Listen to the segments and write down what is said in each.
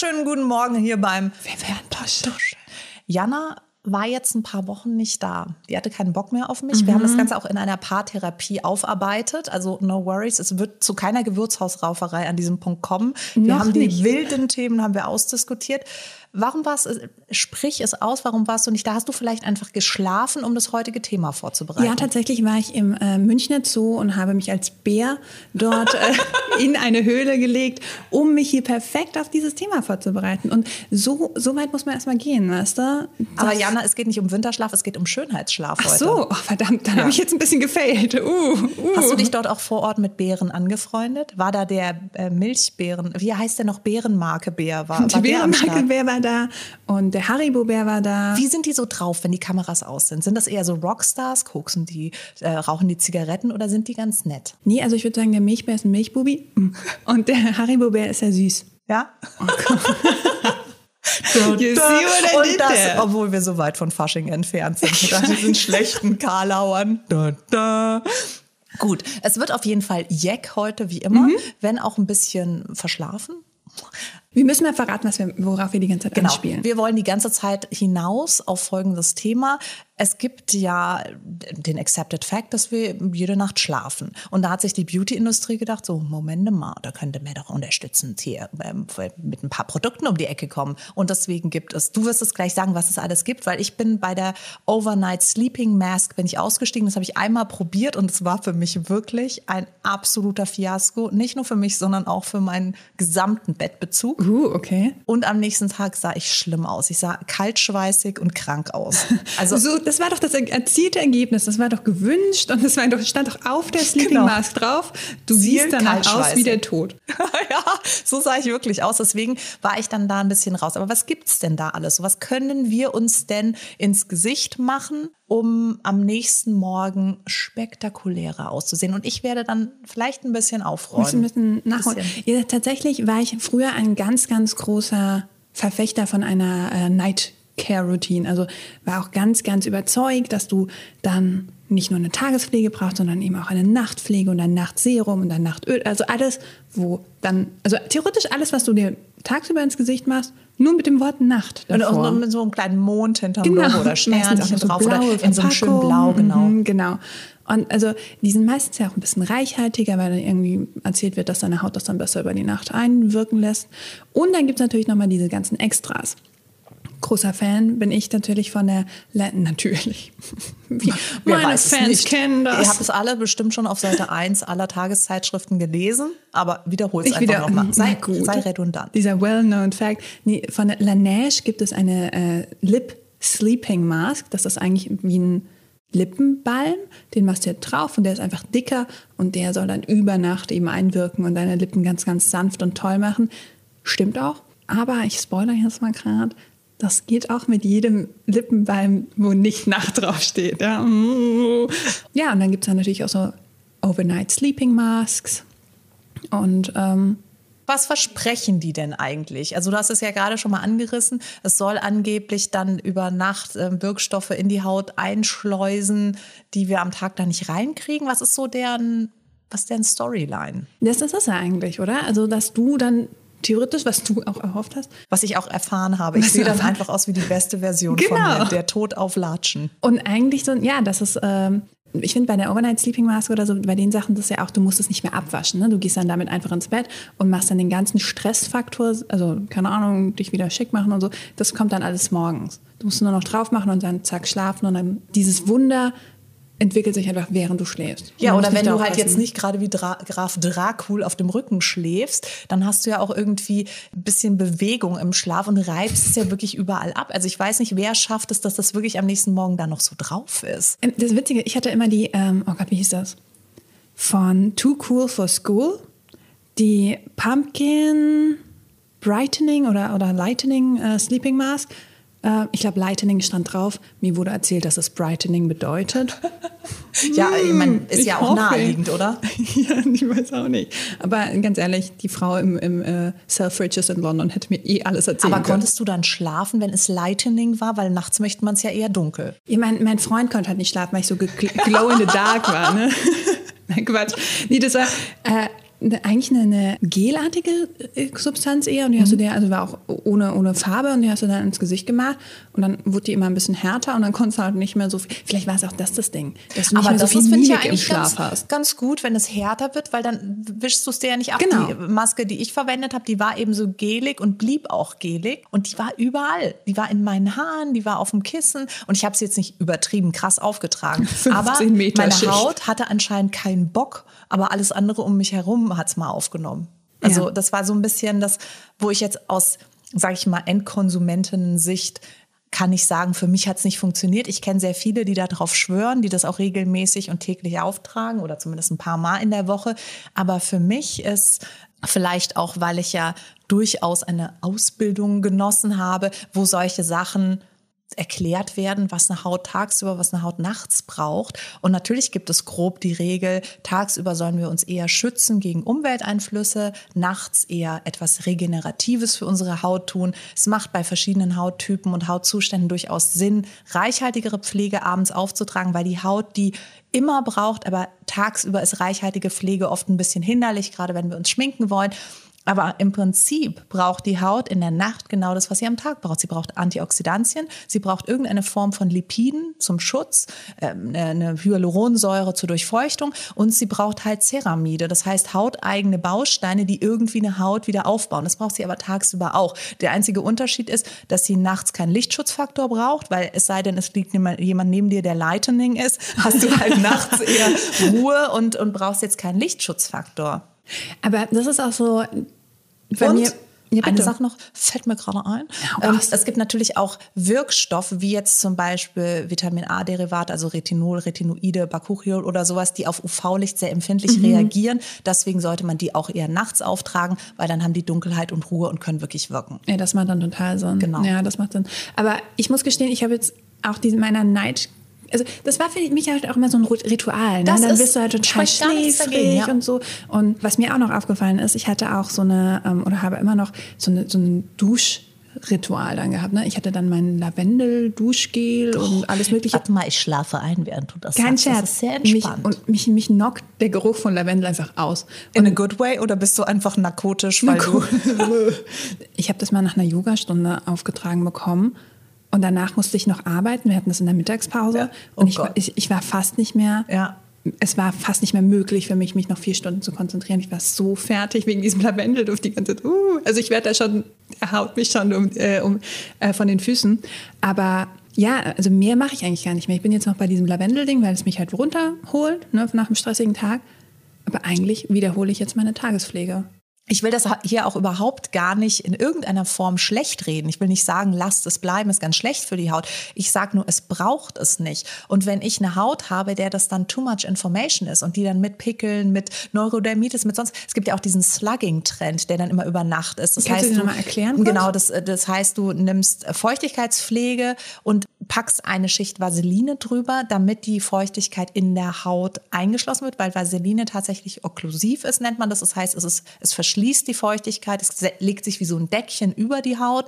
Wunderschönen guten Morgen hier beim Fantasche. Jana war jetzt ein paar Wochen nicht da. Die hatte keinen Bock mehr auf mich. Mhm. Wir haben das Ganze auch in einer Paartherapie aufarbeitet. Also no worries, es wird zu keiner Gewürzhausrauferei an diesem Punkt kommen. Wir Noch haben die nicht. wilden Themen haben wir ausdiskutiert. Warum warst sprich es aus, warum warst du nicht da? Hast du vielleicht einfach geschlafen, um das heutige Thema vorzubereiten? Ja, tatsächlich war ich im äh, Münchner Zoo und habe mich als Bär dort äh, in eine Höhle gelegt, um mich hier perfekt auf dieses Thema vorzubereiten. Und so, so weit muss man erstmal gehen, weißt du? Aber Jana, es geht nicht um Winterschlaf, es geht um Schönheitsschlaf Ach heute. so, oh, verdammt, dann Ja. habe ich jetzt ein bisschen gefailt. Uh, uh. Hast du dich dort auch vor Ort mit Bären angefreundet? War da der äh, Milchbären, wie heißt der noch, Bärenmarke-Bär? War, Die war der am Start? Bärenmarke-Bär war da und der Haribo-Bär war da. Wie sind die so drauf, wenn die Kameras aus sind? Sind das eher so Rockstars, koksen die, äh, rauchen die Zigaretten oder sind die ganz nett? Nee, also ich würde sagen, der Milchbär ist ein Milchbubi und der Haribo-Bär ist ja süß. Ja? You see what I Und did das, there? obwohl wir so weit von Fasching entfernt sind, mit diesen schlechten Karlauern. Da, da. Gut, es wird auf jeden Fall Jack heute, wie immer, wenn auch ein bisschen verschlafen. Wir müssen mal verraten, was wir, worauf wir die ganze Zeit Genau. anspielen. Wir wollen die ganze Zeit hinaus auf folgendes Thema. Es gibt ja den Accepted Fact, dass wir jede Nacht schlafen. Und da hat sich die Beauty-Industrie gedacht, so, Moment mal, da könnte mir doch unterstützend hier ähm, mit ein paar Produkten um die Ecke kommen. Und deswegen gibt es, du wirst es gleich sagen, was es alles gibt, weil ich bin bei der Overnight Sleeping Mask, bin ich ausgestiegen. Das habe ich einmal probiert und es war für mich wirklich ein absoluter Fiasko. Nicht nur für mich, sondern auch für meinen gesamten Bettbezug. Uh, okay. Und am nächsten Tag sah ich schlimm aus. Ich sah kaltschweißig und krank aus. Also so, das war doch das erzielte Ergebnis. Das war doch gewünscht und das war doch, stand doch auf der Sleeping Genau. Mask drauf. Du Ziel siehst danach aus wie der Tod. ja, so sah ich wirklich aus. Deswegen war ich dann da ein bisschen raus. Aber was gibt's denn da alles? Was können wir uns denn ins Gesicht machen, um am nächsten Morgen spektakulärer auszusehen? Und ich werde dann vielleicht ein bisschen aufräumen. Müssen, müssen nachholen. Bisschen. Ja, tatsächlich war ich früher ein ganz, ganz großer Verfechter von einer äh, Night Care Routine. Also war auch ganz, ganz überzeugt, dass du dann nicht nur eine Tagespflege brauchst, sondern eben auch eine Nachtpflege und ein Nachtserum und ein Nachtöl. Also alles, wo dann, also theoretisch alles, was du dir tagsüber ins Gesicht machst, nur mit dem Wort Nacht Und davor. auch mit so einem kleinen Mond hinterm Genau. Logo oder Sternchen so drauf oder in so einem schönen. Blau, genau. Mhm, genau. Und also die sind meistens ja auch ein bisschen reichhaltiger, weil dann irgendwie erzählt wird, dass deine Haut das dann besser über die Nacht einwirken lässt. Und dann gibt es natürlich nochmal diese ganzen Extras. Großer Fan bin ich natürlich von der, La natürlich. Wie meine Fans nicht. kennen das. Ihr habt es alle bestimmt schon auf Seite 1 aller Tageszeitschriften gelesen, aber wiederholt es einfach wieder, nochmal. Sei, gut. sei redundant. Dieser well-known Fact. Nee, von Laneige gibt es eine äh, Lip Sleeping Mask. Das ist eigentlich wie ein Lippenbalm. Den machst du jetzt drauf und der ist einfach dicker und der soll dann über Nacht eben einwirken und deine Lippen ganz, ganz sanft und toll machen. Stimmt auch. Aber ich spoilere jetzt mal gerade. Das geht auch mit jedem Lippenbalm, wo nicht Nacht draufsteht. Ja, ja und dann gibt es dann natürlich auch so Overnight Sleeping Masks. Und ähm, Was versprechen die denn eigentlich? Also du hast es ja gerade schon mal angerissen. Es soll angeblich dann über Nacht ähm, Wirkstoffe in die Haut einschleusen, die wir am Tag da nicht reinkriegen. Was ist so deren, was ist deren Storyline? Das ist es ja eigentlich, oder? Also, dass du dann theoretisch, was du auch erhofft hast, Was ich auch erfahren habe. Ich Was sehe erfahren- einfach aus wie die beste Version von Genau. mir. Der Tod auf Latschen. und eigentlich so, ja, das ist, ähm, ich finde bei der Overnight Sleeping Mask oder so, bei den Sachen, das ist ja auch, du musst es nicht mehr abwaschen. Ne? Du gehst dann damit einfach ins Bett und machst dann den ganzen Stressfaktor, also keine Ahnung, dich wieder schick machen und so, das kommt dann alles morgens. Du musst nur noch drauf machen und dann zack schlafen und dann dieses Wunder entwickelt sich einfach, während du schläfst. Ja, oder wenn du halt jetzt nicht gerade wie Dra Graf Dracul auf dem Rücken schläfst, dann hast du ja auch irgendwie ein bisschen Bewegung im Schlaf und reibst es ja wirklich überall ab. Also ich weiß nicht, wer schafft es, dass das wirklich am nächsten Morgen da noch so drauf ist. Ähm, Das Witzige, ich hatte immer die, ähm, oh Gott, wie hieß das? Von Too Cool for School. Die Pumpkin Brightening oder, oder Lightening äh, Sleeping Mask. Äh, ich glaube, Lightening stand drauf. Mir wurde erzählt, dass es Brightening bedeutet. Ja, ich meine, ist ich ja auch hoffe. naheliegend, oder? ja, ich weiß auch nicht. Aber ganz ehrlich, die Frau im, im äh, Selfridges in London hätte mir eh alles erzählen Aber können. konntest du dann schlafen, wenn es Lightening war? Weil nachts möchte man es ja eher dunkel. Ja, mein, mein Freund konnte halt nicht schlafen, weil ich so glow in the dark war. Ne? Nein, Quatsch. Nee, das war, äh, eigentlich eine, gelartige äh, Substanz eher und die hast du dir, also war auch ohne, ohne Farbe und die hast du dann ins Gesicht gemacht und dann wurde die immer ein bisschen härter und dann konntest du halt nicht mehr so viel. Vielleicht war es auch das das Ding, dass du nicht Aber mehr so das viel ich, ja Mimik im eigentlich Schlaf ganz, hast. ganz gut, wenn es härter wird, weil dann wischst du es dir ja nicht ab. Genau. Die Maske, die ich verwendet habe, die war eben so gelig und blieb auch gelig. Und die war überall. Die war in meinen Haaren, die war auf dem Kissen. Und ich habe sie jetzt nicht übertrieben krass aufgetragen. 15 Aber Meter meine Schicht. Haut hatte anscheinend keinen Bock, aber alles andere um mich herum hat es mal aufgenommen. Also Ja. das war so ein bisschen das, wo ich jetzt aus, sage ich mal, Endkonsumentinnen-Sicht kann ich sagen, für mich hat es nicht funktioniert. Ich kenne sehr viele, die darauf schwören, die das auch regelmäßig und täglich auftragen oder zumindest ein paar Mal in der Woche. Aber für mich ist vielleicht auch, weil ich ja durchaus eine Ausbildung genossen habe, wo solche Sachen erklärt werden, was eine Haut tagsüber, was eine Haut nachts braucht. Und natürlich gibt es grob die Regel, tagsüber sollen wir uns eher schützen gegen Umwelteinflüsse, nachts eher etwas Regeneratives für unsere Haut tun. Es macht bei verschiedenen Hauttypen und Hautzuständen durchaus Sinn, reichhaltigere Pflege abends aufzutragen, weil die Haut die immer braucht, aber tagsüber ist reichhaltige Pflege oft ein bisschen hinderlich, gerade wenn wir uns schminken wollen. Aber im Prinzip braucht die Haut in der Nacht genau das, was sie am Tag braucht. Sie braucht Antioxidantien, sie braucht irgendeine Form von Lipiden zum Schutz, ähm, eine Hyaluronsäure zur Durchfeuchtung und sie braucht halt Ceramide, das heißt hauteigene Bausteine, die irgendwie eine Haut wieder aufbauen. Das braucht sie aber tagsüber auch. Der einzige Unterschied ist, dass sie nachts keinen Lichtschutzfaktor braucht, weil es sei denn, es liegt jemand neben dir, der Lightning ist, hast du halt nachts eher Ruhe und, und brauchst jetzt keinen Lichtschutzfaktor. Aber das ist auch so bei und. Ja, eine. Sache noch, fällt mir gerade ein. Ja, ähm, es gibt natürlich auch Wirkstoffe, wie jetzt zum Beispiel Vitamin A-Derivate, also Retinol, Retinoide, Bakuchiol oder sowas, die auf UV-Licht sehr empfindlich Mhm. reagieren. Deswegen sollte man die auch eher nachts auftragen, weil dann haben die Dunkelheit und Ruhe und können wirklich wirken. Ja, das macht dann total Sinn. Genau. Ja, das macht Sinn. Aber ich muss gestehen, ich habe jetzt auch diese meiner Night. Also das war für mich halt auch immer so ein Ritual. Ne? Das dann ist- bist du halt total schläfrig ja. und so. Und was mir auch noch aufgefallen ist, ich hatte auch so eine, ähm, oder habe immer noch so, eine, so ein Duschritual dann gehabt. Ne? Ich hatte dann mein Lavendel-Duschgel und alles mögliche. Warte mal, ich schlafe ein, während du das Kein sagst. Scherz. Das ist sehr mich, entspannt. und mich, mich knockt der Geruch von Lavendel einfach aus. In a good way oder bist du einfach narkotisch, weil du Ich habe das mal nach einer Yogastunde aufgetragen bekommen. Und danach musste ich noch arbeiten. Wir hatten das in der Mittagspause. Ja. Oh und ich, ich, ich war fast nicht mehr. Ja. Es war fast nicht mehr möglich für mich, mich noch vier Stunden zu konzentrieren. Ich war so fertig wegen diesem Lavendelduft die ganze Zeit. Uh, also ich werde da schon, er haut mich schon um, äh, um, äh, von den Füßen. Aber ja, also mehr mache ich eigentlich gar nicht mehr. Ich bin jetzt noch bei diesem Lavendelding, weil es mich halt runterholt ne, nach einem stressigen Tag. Aber eigentlich wiederhole ich jetzt meine Tagespflege. Ich will das hier auch überhaupt gar nicht in irgendeiner Form schlecht reden. Ich will nicht sagen, lasst es bleiben, ist ganz schlecht für die Haut. Ich sage nur, es braucht es nicht. Und wenn ich eine Haut habe, der das dann too much information ist und die dann mit Pickeln, mit Neurodermitis, mit sonst, es gibt ja auch diesen Slugging-Trend, der dann immer über Nacht ist. Das Kannst du heißt, den noch mal erklären? Genau, das, das heißt, du nimmst Feuchtigkeitspflege und packst eine Schicht Vaseline drüber, damit die Feuchtigkeit in der Haut eingeschlossen wird, weil Vaseline tatsächlich okklusiv ist, nennt man das. Das heißt, es, ist, es verschließt die Feuchtigkeit, es legt sich wie so ein Deckchen über die Haut.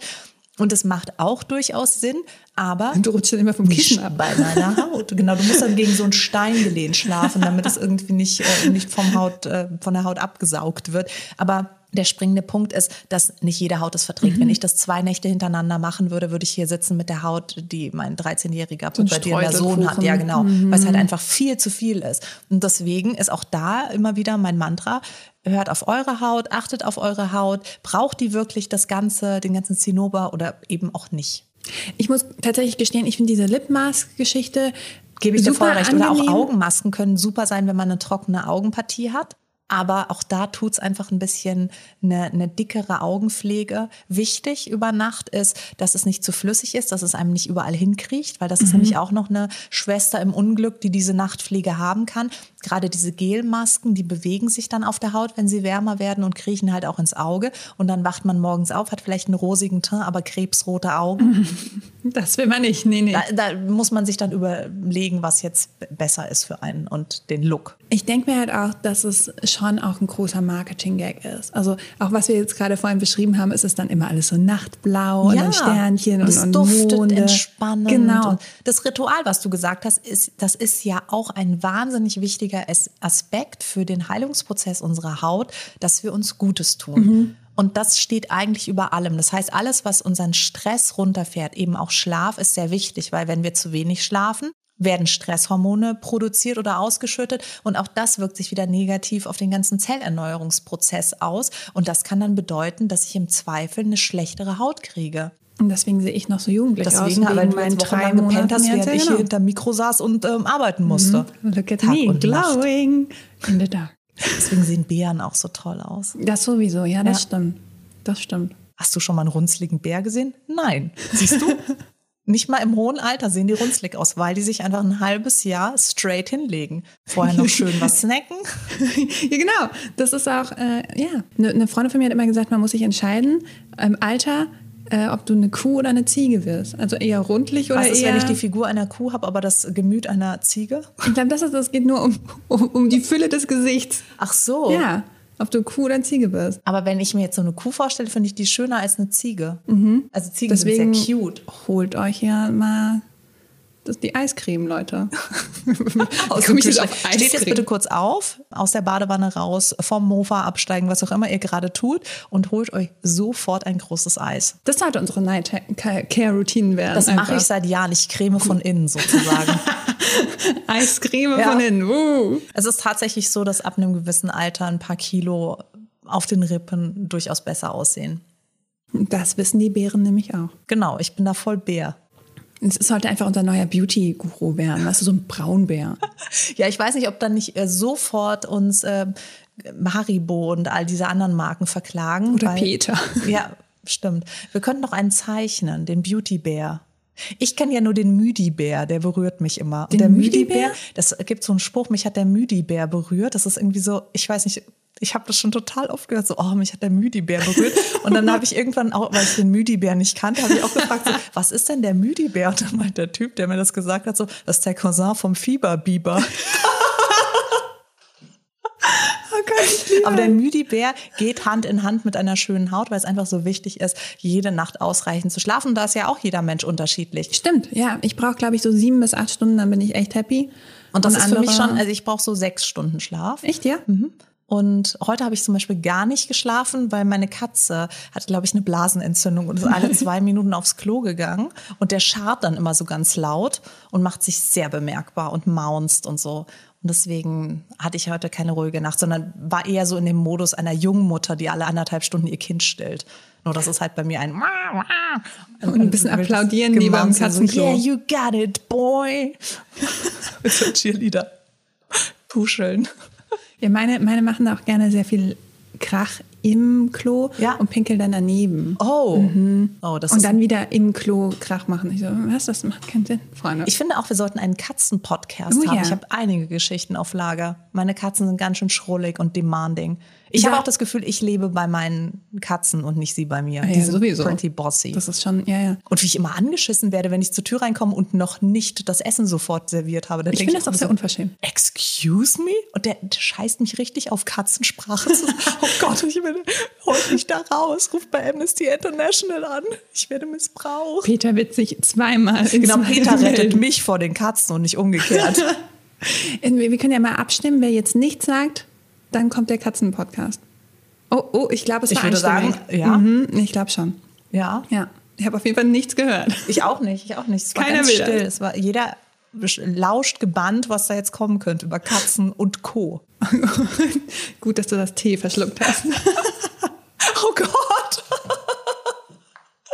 Und es macht auch durchaus Sinn, aber Du rutschst dann immer vom Kissen ab. bei meiner Haut. Genau, du musst dann gegen so einen Stein gelehnt schlafen, damit es irgendwie nicht, äh, nicht vom Haut, äh, von der Haut abgesaugt wird. Aber der springende Punkt ist, dass nicht jede Haut es verträgt. Mhm. Wenn ich das zwei Nächte hintereinander machen würde, würde ich hier sitzen mit der Haut, die mein 13-jähriger ein pubertierender Sohn hat. Ja, genau. Mhm. Weil es halt einfach viel zu viel ist. Und deswegen ist auch da immer wieder mein Mantra, hört auf eure Haut, achtet auf eure Haut. Braucht die wirklich das Ganze, den ganzen Zinnober oder eben auch nicht? Ich muss tatsächlich gestehen, ich finde diese Lipmask-Geschichte Gebe ich dir super voll recht. Oder auch. Augenmasken können super sein, wenn man eine trockene Augenpartie hat. Aber auch da tut's einfach ein bisschen eine, eine dickere Augenpflege. Wichtig über Nacht ist, dass es nicht zu flüssig ist, dass es einem nicht überall hinkriecht, weil das ist nämlich auch noch eine Schwester im Unglück, die diese Nachtpflege haben kann. Gerade diese Gelmasken, die bewegen sich dann auf der Haut, wenn sie wärmer werden und kriechen halt auch ins Auge. Und dann wacht man morgens auf, hat vielleicht einen rosigen Teint, aber krebsrote Augen. Das will man nicht. Nee, nee. Da, da muss man sich dann überlegen, was jetzt besser ist für einen und den Look. Ich denke mir halt auch, dass es schon auch ein großer Marketing-Gag ist. Also auch was wir jetzt gerade vorhin beschrieben haben, ist es dann immer alles so nachtblau und dann Sternchen das und, und duftet Monde. entspannend. Genau. Und das Ritual, was du gesagt hast, ist, das ist ja auch ein wahnsinnig wichtiger As- Aspekt für den Heilungsprozess unserer Haut, dass wir uns Gutes tun. Mhm. Und das steht eigentlich über allem. Das heißt, alles, was unseren Stress runterfährt, eben auch Schlaf, ist sehr wichtig, weil wenn wir zu wenig schlafen, werden Stresshormone produziert oder ausgeschüttet und auch das wirkt sich wieder negativ auf den ganzen Zellerneuerungsprozess aus und das kann dann bedeuten, dass ich im Zweifel eine schlechtere Haut kriege. Und deswegen sehe ich noch so jugendlich Deswegen, aus. weil wegen du drei Monaten hast, während ja, ich genau. hier hinterm Mikro saß und ähm, arbeiten musste. Look at Tag me, Nacht. glowing in the dark. Deswegen sehen Bären auch so toll aus. Das sowieso, ja, das Ja. stimmt. Das stimmt. Hast du schon mal einen runzligen Bär gesehen? Nein. Siehst du? Nicht mal im hohen Alter sehen die runzlig aus, weil die sich einfach ein halbes Jahr straight hinlegen. Vorher noch schön was snacken. ja, genau. Das ist auch, äh, ja. Eine, eine Freundin von mir hat immer gesagt, man muss sich entscheiden im Alter, äh, ob du eine Kuh oder eine Ziege wirst. Also eher rundlich oder Was ist, eher. wenn ich die Figur einer Kuh habe, aber das Gemüt einer Ziege? ich glaube, das, ist- geht nur um, um, um die Fülle des Gesichts. Ach so. Ja, ob du Kuh oder Ziege wirst. Aber wenn ich mir jetzt so eine Kuh vorstelle, finde ich die schöner als eine Ziege. Also Ziegen Deswegen sind sehr cute. holt euch ja mal das, die Eiscreme, Leute. Komme ich jetzt auf Steht jetzt Eiscreme? bitte kurz auf, aus der Badewanne raus, vom Mofa absteigen, was auch immer ihr gerade tut und holt euch sofort ein großes Eis. Das sollte unsere Night-Care-Routine werden. Das mache ich seit Jahren. Ich creme von innen sozusagen. Eiscreme Ja. von innen. Uh. es ist tatsächlich so, dass ab einem gewissen Alter ein paar Kilo auf den Rippen durchaus besser aussehen. Das wissen die Bären nämlich auch. Genau, ich bin da voll Bär. Es sollte einfach unser neuer Beauty-Guru werden, weißt du, so ein Braunbär. Ja, ich weiß nicht, ob dann nicht äh, sofort uns äh, Haribo und all diese anderen Marken verklagen. Oder weil, Peter. Ja, stimmt. Wir könnten noch einen zeichnen, den Beauty-Bär. Ich kenne ja nur den Müdi-Bär, der berührt mich immer. Und Den der Müdi-Bär? Müdi-Bär, das gibt so einen Spruch, mich hat der Müdi-Bär berührt. Das ist irgendwie so, ich weiß nicht, ich habe das schon total oft gehört, so, oh, mich hat der Müdi-Bär berührt. Und dann habe ich irgendwann auch, weil ich den Müdi-Bär nicht kannte, habe ich auch gefragt, so, was ist denn der Müdi-Bär? Und dann meint der Typ, der mir das gesagt hat, so, das ist der Cousin vom Fieberbiber. Aber der Müdi-Bär geht Hand in Hand mit einer schönen Haut, weil es einfach so wichtig ist, jede Nacht ausreichend zu schlafen. Und da ist ja auch jeder Mensch unterschiedlich. Stimmt, ja. Ich brauche, glaube ich, so sieben bis acht Stunden, dann bin ich echt happy. Und das ist für mich andere- schon, also ich brauche so sechs Stunden Schlaf. Echt, ja? Und heute habe ich zum Beispiel gar nicht geschlafen, weil meine Katze hat, glaube ich, eine Blasenentzündung und ist alle zwei Minuten aufs Klo gegangen. Und der scharrt dann immer so ganz laut und macht sich sehr bemerkbar und maunzt und so. Und deswegen hatte ich heute keine ruhige Nacht, sondern war eher so in dem Modus einer jungen Mutter, die alle anderthalb Stunden ihr Kind stillt. Nur das ist halt bei mir ein Und ein bisschen applaudieren wie beim Gemaunze, so, Katzenklo. Yeah, you got it, boy. Mit so Cheerleader. Puscheln. Ja, meine, meine machen da auch gerne sehr viel Krach im Klo Ja. und pinkeln dann daneben. Oh. Oh, das und dann wieder im Klo Krach machen. Ich so, was, das macht keinen Sinn, Freunde. Ich finde auch, wir sollten einen Katzen-Podcast Oh haben. ja. Ich habe einige Geschichten auf Lager. Meine Katzen sind ganz schön schrullig und demanding. Ich Ja. habe auch das Gefühl, ich lebe bei meinen Katzen und nicht sie bei mir. ja, Die sind sowieso. pretty bossy. das ist schon, ja, ja. und wie ich immer angeschissen werde, wenn ich zur Tür reinkomme und noch nicht das Essen sofort serviert habe. Dann Ich finde das auch sehr so, unverschämt. Excuse me? Und der, der scheißt mich richtig auf Katzensprache. Oh Gott, ich will, holt mich da raus. Ruft bei Amnesty International an. Ich werde missbraucht. Peter wird sich zweimal Genau, Peter rettet mich vor den Katzen und nicht umgekehrt. Wir können ja mal abstimmen, wer jetzt nichts sagt, dann kommt der Katzen-Podcast. Oh, oh, ich glaube, es Ich war würde einstimmig. sagen, ja. Mhm, ich glaube schon. Ja. Ja, ich habe auf jeden Fall nichts gehört. Ich auch nicht, ich auch nicht. Es war Keiner ganz still. Es war jeder lauscht gebannt, was da jetzt kommen könnte über Katzen und Co. Gut, dass du das Tee verschluckt hast. Oh Gott.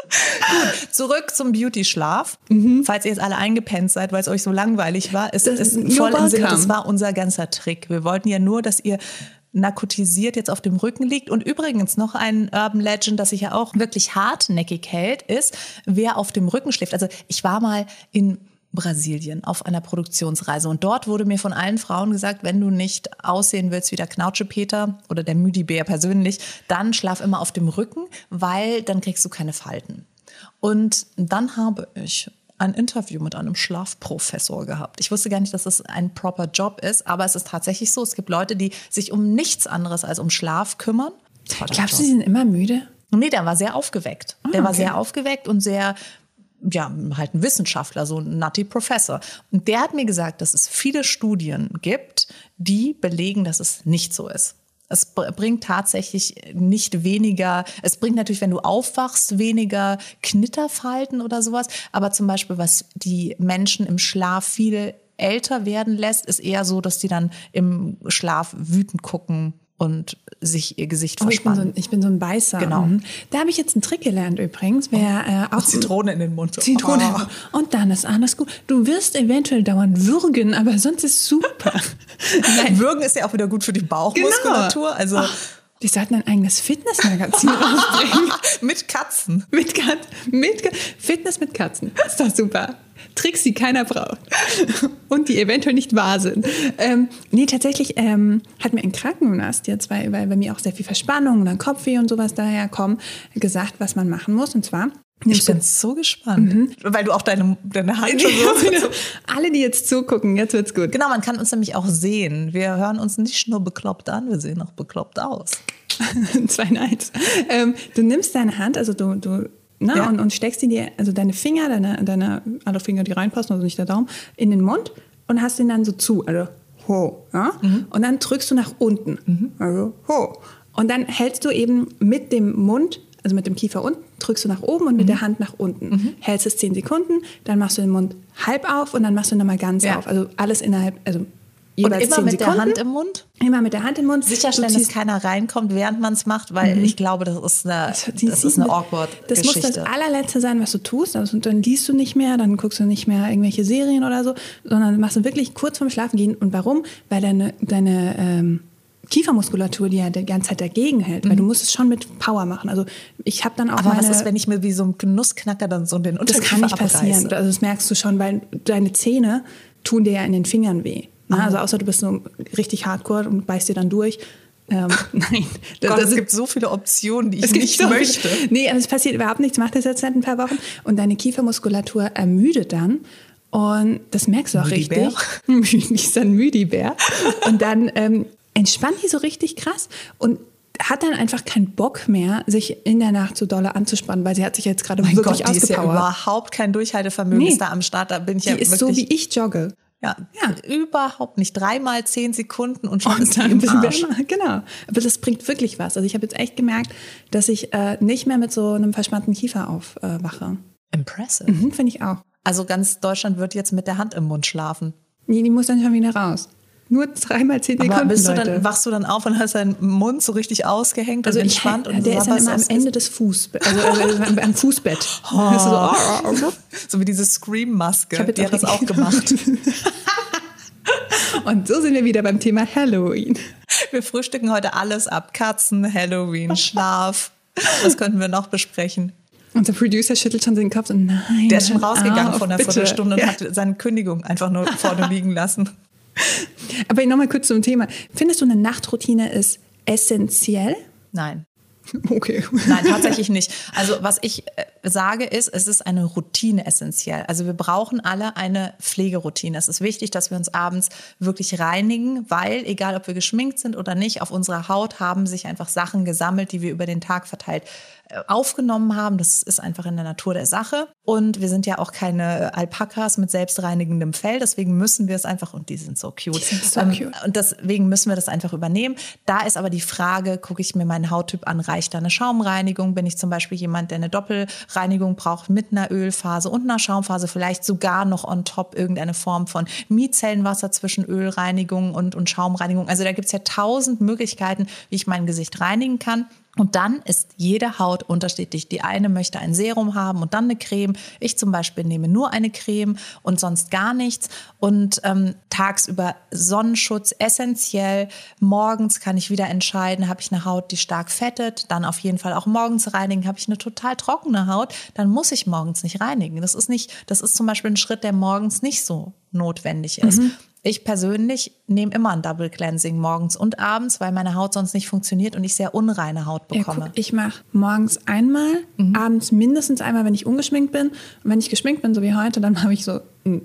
Gut, zurück zum Beauty-Schlaf. Falls ihr jetzt alle eingepennt seid, weil es euch so langweilig war, ist Das- es you're voll im Sinne, das war unser ganzer Trick. Wir wollten ja nur, dass ihr narkotisiert jetzt auf dem Rücken liegt. Und übrigens noch ein Urban Legend, das sich ja auch wirklich hartnäckig hält, ist, wer auf dem Rücken schläft. Also ich war mal in Brasilien auf einer Produktionsreise und dort wurde mir von allen Frauen gesagt, wenn du nicht aussehen willst wie der Knautschepeter oder der Müdibär persönlich, dann schlaf immer auf dem Rücken, weil dann kriegst du keine Falten. Und dann habe ich ein Interview mit einem Schlafprofessor gehabt. Ich wusste gar nicht, dass das ein proper Job ist, aber es ist tatsächlich so. Es gibt Leute, die sich um nichts anderes als um Schlaf kümmern. Glaubst du, sie sind immer müde? Nee, der war sehr aufgeweckt. der war okay. sehr aufgeweckt und sehr, ja, halt ein Wissenschaftler, so ein nutty Professor. Und der hat mir gesagt, dass es viele Studien gibt, die belegen, dass es nicht so ist. Es br- bringt tatsächlich nicht weniger, es bringt natürlich, wenn du aufwachst, weniger Knitterfalten oder sowas. Aber zum Beispiel, was die Menschen im Schlaf viel älter werden lässt, ist eher so, dass die dann im Schlaf wütend gucken und sich ihr Gesicht Oh, ich, bin so ein, ich bin so ein Beißer. Genau. Mhm. Da habe ich jetzt einen Trick gelernt übrigens. Wer, äh, auch Zitrone in den Mund. Zitrone. Oh. Und dann ist alles gut. Du wirst eventuell dauernd würgen, aber sonst ist super. Nein, Würgen ist ja auch wieder gut für die Bauchmuskulatur. Genau. Also Ach, die sollten ein eigenes Fitnessmagazin rausbringen. mit Katzen. mit Kat mit Ka- Fitness mit Katzen. Ist doch super. Tricks, die keiner braucht. Und die eventuell nicht wahr sind. Ähm, nee, tatsächlich ähm, hat mir ein Krankenarzt jetzt, weil, weil bei mir auch sehr viel Verspannung und dann Kopfweh und sowas daherkommen, gesagt, was man machen muss. Und zwar Ich du bin so gespannt, weil du auch deine, deine Hand schon so. Alle, die jetzt zugucken, jetzt wird's gut. Genau, man kann uns nämlich auch sehen. Wir hören uns nicht nur bekloppt an, wir sehen auch bekloppt aus. Zwei Neins. Ähm, du nimmst deine Hand, also du, du ne, Ja. und, und steckst die dir, also deine Finger, deine, deine alle Finger, die reinpassen, also nicht der Daumen, in den Mund und hast ihn dann so zu, also ho. Ja? Und dann drückst du nach unten, also ho. Und dann hältst du eben mit dem Mund, also mit dem Kiefer unten, drückst du nach oben und mit der Hand nach unten. Hältst es zehn Sekunden, dann machst du den Mund halb auf und dann machst du ihn nochmal ganz Ja. auf. Also alles innerhalb, also Und jeweils immer zehn mit Sekunden. der Hand im Mund? Immer mit der Hand im Mund. Sicherstellen, dass keiner reinkommt, während man es macht, weil ich glaube, das ist eine, Die das ist eine awkward Das muss Geschichte. das allerletzte sein, was du tust. Also dann liest du nicht mehr, dann guckst du nicht mehr irgendwelche Serien oder so, sondern machst du wirklich kurz vorm Schlafen gehen. Und warum? Weil deine, deine ähm, Kiefermuskulatur, die ja die ganze Zeit dagegen hält, weil du musst es schon mit Power machen. Also ich habe dann auch Mhm. Aber meine, was ist, wenn ich mir wie so ein Genussknacker dann so den das Unterkiefer kann nicht passieren. abreiße? Also das merkst du schon, weil deine Zähne tun dir ja in den Fingern weh. Ne? Also außer du bist so richtig hardcore und beißt dir dann durch. Ähm, nein, das, Gott, das es gibt so viele Optionen, die ich nicht so viele- möchte. Nee, also es passiert überhaupt nichts. Mach das jetzt seit ein paar Wochen. Und deine Kiefermuskulatur ermüdet dann. Und das merkst du auch Müdibär? richtig. Müdi ist ein Müdibär. Und dann ähm, entspannt die so richtig krass und hat dann einfach keinen Bock mehr, sich in der Nacht so dolle anzuspannen, weil sie hat sich jetzt gerade Mein wirklich Gott, die ist ja ausgepowert. überhaupt kein Durchhaltevermögen Nee. ist da am Start. Da bin ich die ja ist wirklich, so, wie ich jogge. Ja, Ja. überhaupt nicht. Dreimal zehn Sekunden und schon ist die Und im dann Arsch. wir- genau. Aber das bringt wirklich was. Also ich habe jetzt echt gemerkt, dass ich äh, nicht mehr mit so einem verspannten Kiefer aufwache. Impressive. Mhm, Finde ich auch. Also ganz Deutschland wird jetzt mit der Hand im Mund schlafen. Nee, die muss dann schon wieder raus. Nur dreimal zehn Sekunden, Aber bist du Leute. dann, wachst du dann auf und hast deinen Mund so richtig ausgehängt also und ich, entspannt? und der ist dann immer am Ende des Fußbett, also, also am, am Fußbett. Du, so, oh, oh, oh. Gesicht. So wie diese Ich Scream-Maske, die hat das auch- gemacht. Und so sind wir wieder beim Thema Halloween. Wir frühstücken heute alles ab. Katzen, Halloween, Schlaf. Was könnten wir noch besprechen? Unser Producer schüttelt schon den Kopf und nein. Der ist schon rausgegangen auf, von einer bitte. Viertelstunde und Ja. hat seine Kündigung einfach nur vorne liegen lassen. Aber nochmal kurz zum Thema. Findest du, eine Nachtroutine ist essentiell? Nein. Okay. Nein, tatsächlich nicht. Also was ich äh, sage ist, es ist eine Routine essentiell. Also wir brauchen alle eine Pflegeroutine. Es ist wichtig, dass wir uns abends wirklich reinigen, weil egal ob wir geschminkt sind oder nicht, auf unserer Haut haben sich einfach Sachen gesammelt, die wir über den Tag verteilt aufgenommen haben. Das ist einfach in der Natur der Sache. Und wir sind ja auch keine Alpakas mit selbstreinigendem Fell. Deswegen müssen wir es einfach, und die sind so cute. sind so ähm, cute. Und deswegen müssen wir das einfach übernehmen. Da ist aber die Frage, gucke ich mir meinen Hauttyp an, reicht da eine Schaumreinigung? Bin ich zum Beispiel jemand, der eine Doppelreinigung braucht mit einer Ölphase und einer Schaumphase, vielleicht sogar noch on top irgendeine Form von Micellenwasser zwischen Ölreinigung und, und Schaumreinigung. Also da gibt's ja tausend Möglichkeiten, wie ich mein Gesicht reinigen kann. Und dann ist jede Haut unterschiedlich. Die eine möchte ein Serum haben und dann eine Creme. Ich zum Beispiel nehme nur eine Creme und sonst gar nichts. Und ähm, tagsüber Sonnenschutz essentiell. Morgens kann ich wieder entscheiden, habe ich eine Haut, die stark fettet. Dann auf jeden Fall auch morgens reinigen. Habe ich eine total trockene Haut, dann muss ich morgens nicht reinigen. Das ist nicht, das ist zum Beispiel ein Schritt, der morgens nicht so notwendig ist. Ich persönlich nehme immer ein Double Cleansing morgens und abends, weil meine Haut sonst nicht funktioniert und ich sehr unreine Haut bekomme. Ja, guck, ich mache morgens einmal, mhm. abends mindestens einmal, wenn ich ungeschminkt bin. Und wenn ich geschminkt bin, so wie heute, dann habe ich so ein,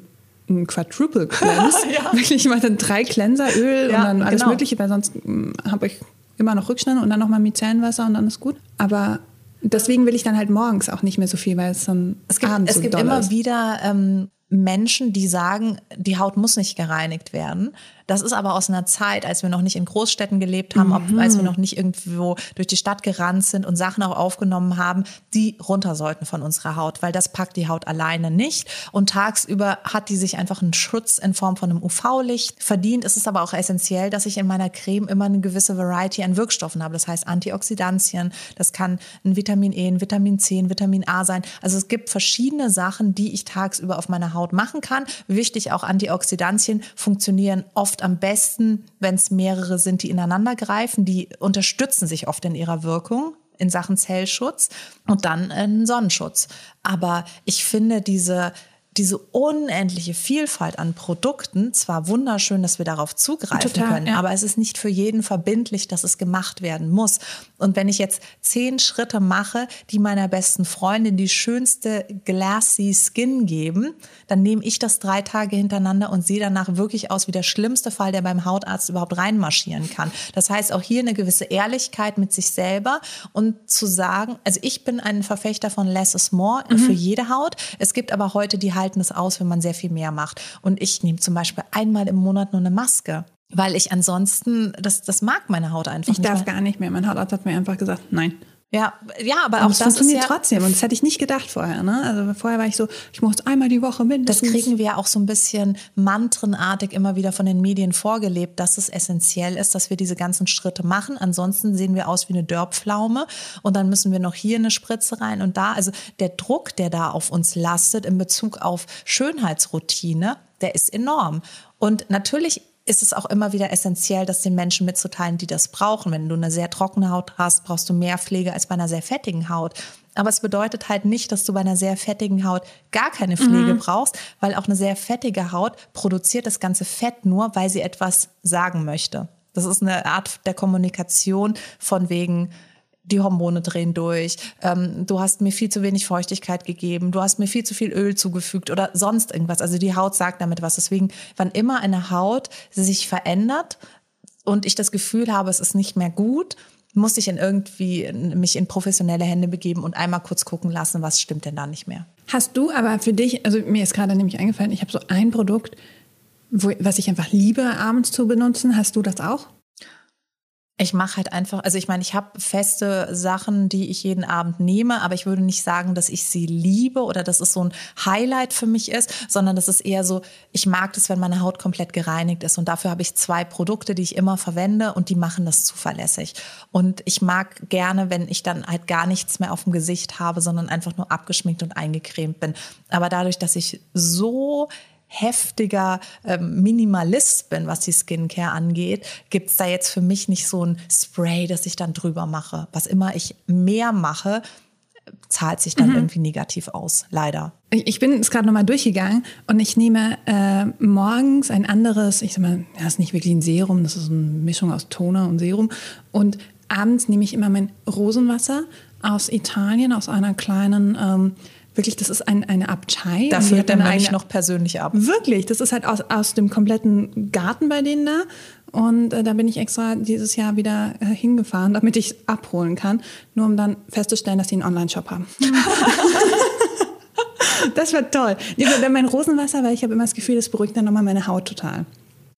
ein Quadruple Cleanse. ja. Wirklich, ich mache dann drei Cleanser, Öl ja, und dann alles genau. Mögliche, weil sonst hm, habe ich immer noch Rückstände und dann nochmal Micellenwasser und dann ist gut. Aber deswegen will ich dann halt morgens auch nicht mehr so viel, weil es dann es gibt, abends es so gibt immer ist. wieder ähm, Menschen, die sagen, die Haut muss nicht gereinigt werden. Das ist aber aus einer Zeit, als wir noch nicht in Großstädten gelebt haben, mhm. als wir noch nicht irgendwo durch die Stadt gerannt sind und Sachen auch aufgenommen haben, die runter sollten von unserer Haut, weil das packt die Haut alleine nicht. Und tagsüber hat die sich einfach einen Schutz in Form von einem UV-Licht verdient. Es ist aber auch essentiell, dass ich in meiner Creme immer eine gewisse Variety an Wirkstoffen habe. Das heißt Antioxidantien, das kann ein Vitamin E, ein Vitamin C, ein Vitamin A sein. Also es gibt verschiedene Sachen, die ich tagsüber auf meiner Haut machen kann. Wichtig auch Antioxidantien funktionieren oft am besten, wenn es mehrere sind, die ineinander greifen. Die unterstützen sich oft in ihrer Wirkung in Sachen Zellschutz und dann in Sonnenschutz. Aber ich finde diese diese unendliche Vielfalt an Produkten, zwar wunderschön, dass wir darauf zugreifen Total, können, ja. aber es ist nicht für jeden verbindlich, dass es gemacht werden muss. Und wenn ich jetzt zehn Schritte mache, die meiner besten Freundin die schönste glassy Skin geben, dann nehme ich das drei Tage hintereinander und sehe danach wirklich aus wie der schlimmste Fall, der beim Hautarzt überhaupt reinmarschieren kann. Das heißt auch hier eine gewisse Ehrlichkeit mit sich selber und zu sagen, also ich bin ein Verfechter von less is more mhm. für jede Haut. Es gibt aber heute die halten es aus, wenn man sehr viel mehr macht. Und ich nehme zum Beispiel einmal im Monat nur eine Maske. Weil ich ansonsten, das, das mag meine Haut einfach ich nicht. Ich darf mehr. gar nicht mehr. Mein Hautarzt hat mir einfach gesagt, nein. Ja, ja, aber und auch das funktioniert ja, trotzdem. Und das hätte ich nicht gedacht vorher. Ne? Also vorher war ich so, ich muss einmal die Woche mindestens. Das kriegen wir auch so ein bisschen mantrenartig immer wieder von den Medien vorgelebt, dass es essentiell ist, dass wir diese ganzen Schritte machen. Ansonsten sehen wir aus wie eine Dörrpflaume und dann müssen wir noch hier eine Spritze rein und da. Also der Druck, der da auf uns lastet in Bezug auf Schönheitsroutine, der ist enorm. Und natürlich ist es auch immer wieder essentiell, das den Menschen mitzuteilen, die das brauchen. Wenn du eine sehr trockene Haut hast, brauchst du mehr Pflege als bei einer sehr fettigen Haut. Aber es bedeutet halt nicht, dass du bei einer sehr fettigen Haut gar keine Pflege mhm. brauchst, weil auch eine sehr fettige Haut produziert das ganze Fett nur, weil sie etwas sagen möchte. Das ist eine Art der Kommunikation von wegen, die Hormone drehen durch, ähm, du hast mir viel zu wenig Feuchtigkeit gegeben, du hast mir viel zu viel Öl zugefügt oder sonst irgendwas. Also die Haut sagt damit was. Deswegen, wann immer eine Haut sich verändert und ich das Gefühl habe, es ist nicht mehr gut, muss ich in irgendwie mich in professionelle Hände begeben und einmal kurz gucken lassen, was stimmt denn da nicht mehr. Hast du aber für dich, also mir ist gerade nämlich eingefallen, ich habe so ein Produkt, wo, was ich einfach liebe, abends zu benutzen. Hast du das auch? Ich mache halt einfach, also ich meine, ich habe feste Sachen, die ich jeden Abend nehme, aber ich würde nicht sagen, dass ich sie liebe oder dass es so ein Highlight für mich ist, sondern das ist eher so, ich mag das, wenn meine Haut komplett gereinigt ist und dafür habe ich zwei Produkte, die ich immer verwende und die machen das zuverlässig. Und ich mag gerne, wenn ich dann halt gar nichts mehr auf dem Gesicht habe, sondern einfach nur abgeschminkt und eingecremt bin. Aber dadurch, dass ich so heftiger ähm, Minimalist bin, was die Skincare angeht, gibt's da jetzt für mich nicht so ein Spray, das ich dann drüber mache. Was immer ich mehr mache, zahlt sich dann mhm. irgendwie negativ aus, leider. Ich bin es gerade nochmal durchgegangen und ich nehme äh, morgens ein anderes, ich sag mal, das ist nicht wirklich ein Serum, das ist eine Mischung aus Toner und Serum. Und abends nehme ich immer mein Rosenwasser aus Italien, aus einer kleinen ähm, Wirklich, das ist ein, eine Abtei. Da füllt der Mönch eine, noch persönlich ab. Wirklich, das ist halt aus, aus dem kompletten Garten bei denen da. Und äh, da bin ich extra dieses Jahr wieder äh, hingefahren, damit ich es abholen kann, nur um dann festzustellen, dass sie einen Online-Shop haben. das war toll. Mein Rosenwasser, weil ich habe immer das Gefühl, das beruhigt dann nochmal meine Haut total.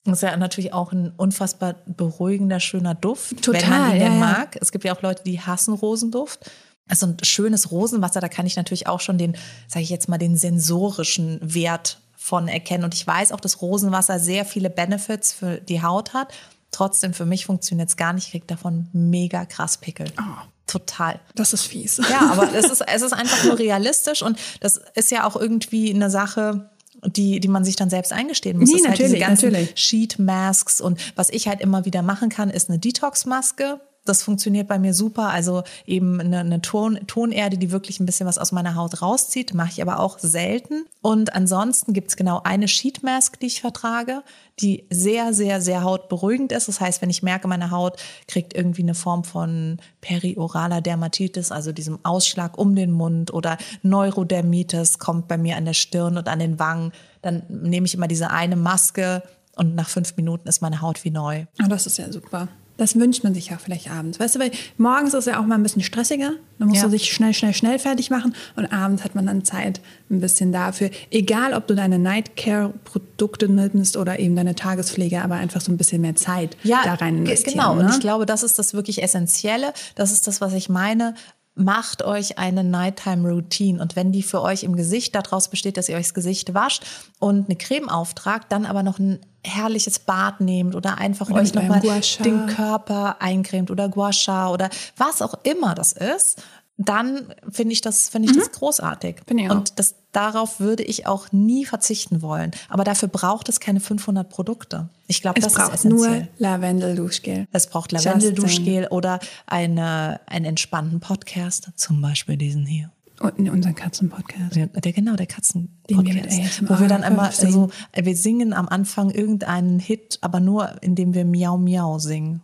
Das ist ja natürlich auch ein unfassbar beruhigender, schöner Duft, total, wenn man ihn ja, mag. Es gibt ja auch Leute, die hassen Rosenduft. Also ein schönes Rosenwasser, da kann ich natürlich auch schon den, sage ich jetzt mal, den sensorischen Wert von erkennen. Und ich weiß auch, dass Rosenwasser sehr viele Benefits für die Haut hat. Trotzdem, für mich funktioniert es gar nicht. Ich kriege davon mega krass Pickel. Oh. Total. Das ist fies. Ja, aber es ist, es ist einfach nur realistisch und das ist ja auch irgendwie eine Sache, die, die man sich dann selbst eingestehen muss. Nee, das natürlich, halt diese ganzen natürlich. Sheet Masks und was ich halt immer wieder machen kann, ist eine Detox-Maske Das funktioniert bei mir super. Also eben eine, eine Ton, Tonerde, die wirklich ein bisschen was aus meiner Haut rauszieht, mache ich aber auch selten. Und ansonsten gibt's genau eine Sheet Mask, die ich vertrage, die sehr, sehr, sehr hautberuhigend ist. Das heißt, wenn ich merke, meine Haut kriegt irgendwie eine Form von perioraler Dermatitis, also diesem Ausschlag um den Mund oder Neurodermitis kommt bei mir an der Stirn und an den Wangen, dann nehme ich immer diese eine Maske und nach fünf Minuten ist meine Haut wie neu. Oh, das ist ja super. Das wünscht man sich ja vielleicht abends. Weißt du, weil morgens ist es ja auch mal ein bisschen stressiger. Da musst Ja. du sich schnell, schnell, schnell fertig machen. Und abends hat man dann Zeit ein bisschen dafür. Egal, ob du deine Nightcare-Produkte nimmst oder eben deine Tagespflege, aber einfach so ein bisschen mehr Zeit da rein investieren. Genau, ne? und ich glaube, das ist das wirklich Essentielle. Das ist das, was ich meine. Macht euch eine Nighttime Routine und wenn die für euch im Gesicht daraus besteht, dass ihr euch das Gesicht wascht und eine Creme auftragt, dann aber noch ein herrliches Bad nehmt oder einfach Oder euch nochmal den Körper eincremt oder Gua Sha oder was auch immer das ist, dann finde ich das finde ich das großartig. Mhm. Finde ich auch. und das darauf würde ich auch nie verzichten wollen, aber dafür braucht es keine 500 Produkte. Ich glaube, es das ist braucht essentiell. nur Lavendel-Duschgel. Es braucht Lavendelduschgel oder eine, einen entspannten Podcast, zum Beispiel diesen hier. Und in unseren Katzenpodcast. Der, der genau, der Katzen Den wir mit Podcast, ASMR wo wir dann einmal singen. so, äh, wir singen am Anfang irgendeinen Hit, aber nur indem wir Miau Miau singen.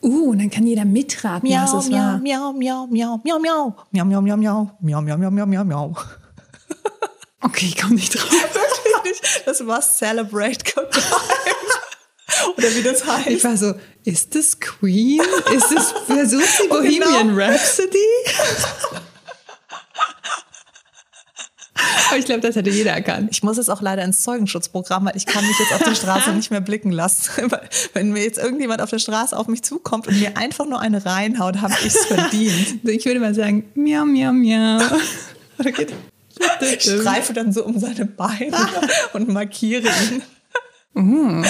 Uh, und dann kann jeder mitraten, was Miau es Miau war. Miau Miau Miau Miau Miau Miau Miau Miau Miau Miau Miau Miau Miau Miau Miau. Okay, ich komme nicht drauf. Das war Celebrate Good Life. Oder wie das heißt. Ich war so, ist das Queen? Ist das, versucht sie Bohemian Rhapsody? Aber ich glaube, das hätte jeder erkannt. Ich muss jetzt auch leider ins Zeugenschutzprogramm, weil ich kann mich jetzt auf der Straße nicht mehr blicken lassen. Wenn mir jetzt irgendjemand auf der Straße auf mich zukommt und mir einfach nur eine reinhaut, habe ich es verdient. Ich würde mal sagen, miau, miau, miau. Ich streife dann so um seine Beine und markiere ihn.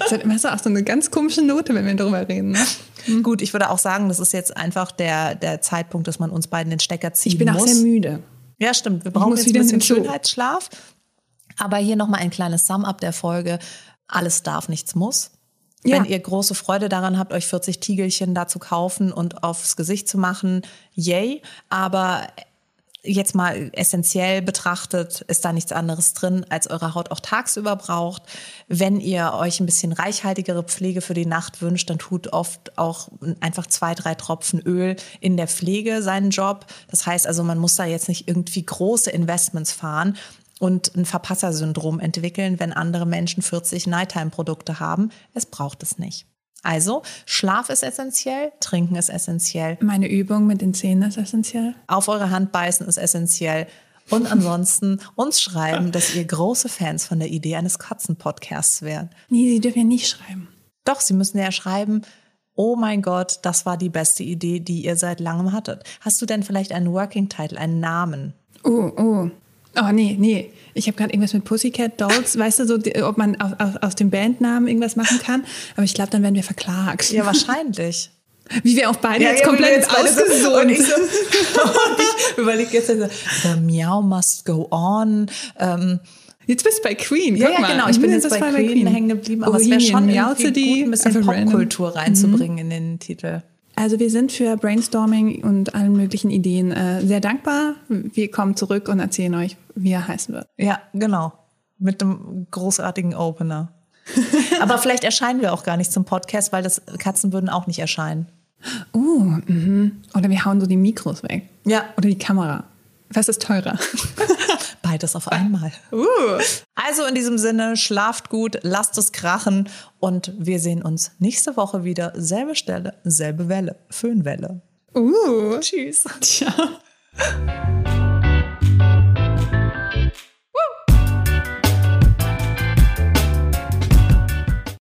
Das hat immer so auch so eine ganz komische Note, wenn wir darüber reden. Ne? Gut, ich würde auch sagen, das ist jetzt einfach der, der Zeitpunkt, dass man uns beiden den Stecker ziehen Ich bin muss. auch sehr müde. Ja, stimmt. Wir brauchen jetzt ein bisschen hinzu. Schönheitsschlaf. Aber hier nochmal ein kleines Sum-up der Folge. Alles darf, nichts muss. Ja. Wenn ihr große Freude daran habt, euch 40 Tiegelchen da zu kaufen und aufs Gesicht zu machen, yay. Aber jetzt mal essentiell betrachtet, ist da nichts anderes drin, als eure Haut auch tagsüber braucht. Wenn ihr euch ein bisschen reichhaltigere Pflege für die Nacht wünscht, dann tut oft auch einfach zwei, drei Tropfen Öl in der Pflege seinen Job. Das heißt also, man muss da jetzt nicht irgendwie große Investments fahren und ein Verpassersyndrom entwickeln, wenn andere Menschen 40 Nighttime-Produkte haben. Es braucht es nicht. Also, Schlaf ist essentiell, Trinken ist essentiell, Meine Übung mit den Zähnen ist essentiell. auf eure Hand beißen ist essentiell. Und ansonsten uns schreiben, dass ihr große Fans von der Idee eines Katzenpodcasts wären. Nee, sie dürfen ja nicht schreiben. Doch, sie müssen ja schreiben, oh mein Gott, das war die beste Idee, die ihr seit langem hattet. Hast du denn vielleicht einen Working Title, einen Namen? Oh, oh. Oh, nee, nee. Ich habe gerade irgendwas mit Pussycat Dolls. Weißt du, so, ob man aus, aus, aus dem Bandnamen irgendwas machen kann? Aber ich glaube, dann werden wir verklagt. Ja, wahrscheinlich. Wie wir auch beide jetzt ja, komplett jetzt ausgesucht. Und ich, so, ich überlege jetzt, also, the Meow must go on. Ähm, Jetzt bist du bei Queen. ja, ja, genau. Ich bin Ja, jetzt das bei war Queen, hängen geblieben, aber es wäre schon Bohemian irgendwie gut, ein bisschen. Popkultur reinzubringen in den Titel. Also wir sind für Brainstorming und allen möglichen Ideen äh, sehr dankbar. Wir kommen zurück und erzählen euch, wie er heißen wird. Ja, genau. Mit einem großartigen Opener. aber vielleicht erscheinen wir auch gar nicht zum Podcast, weil das Katzen würden auch nicht erscheinen. Oh, mhm. Oder wir hauen so die Mikros weg. Ja. Oder die Kamera. Was ist teurer? Beides auf einmal. Also in diesem Sinne, schlaft gut, lasst es krachen und wir sehen uns nächste Woche wieder. Selbe Stelle, selbe Welle, Föhnwelle. Uh. Tschüss. Ciao.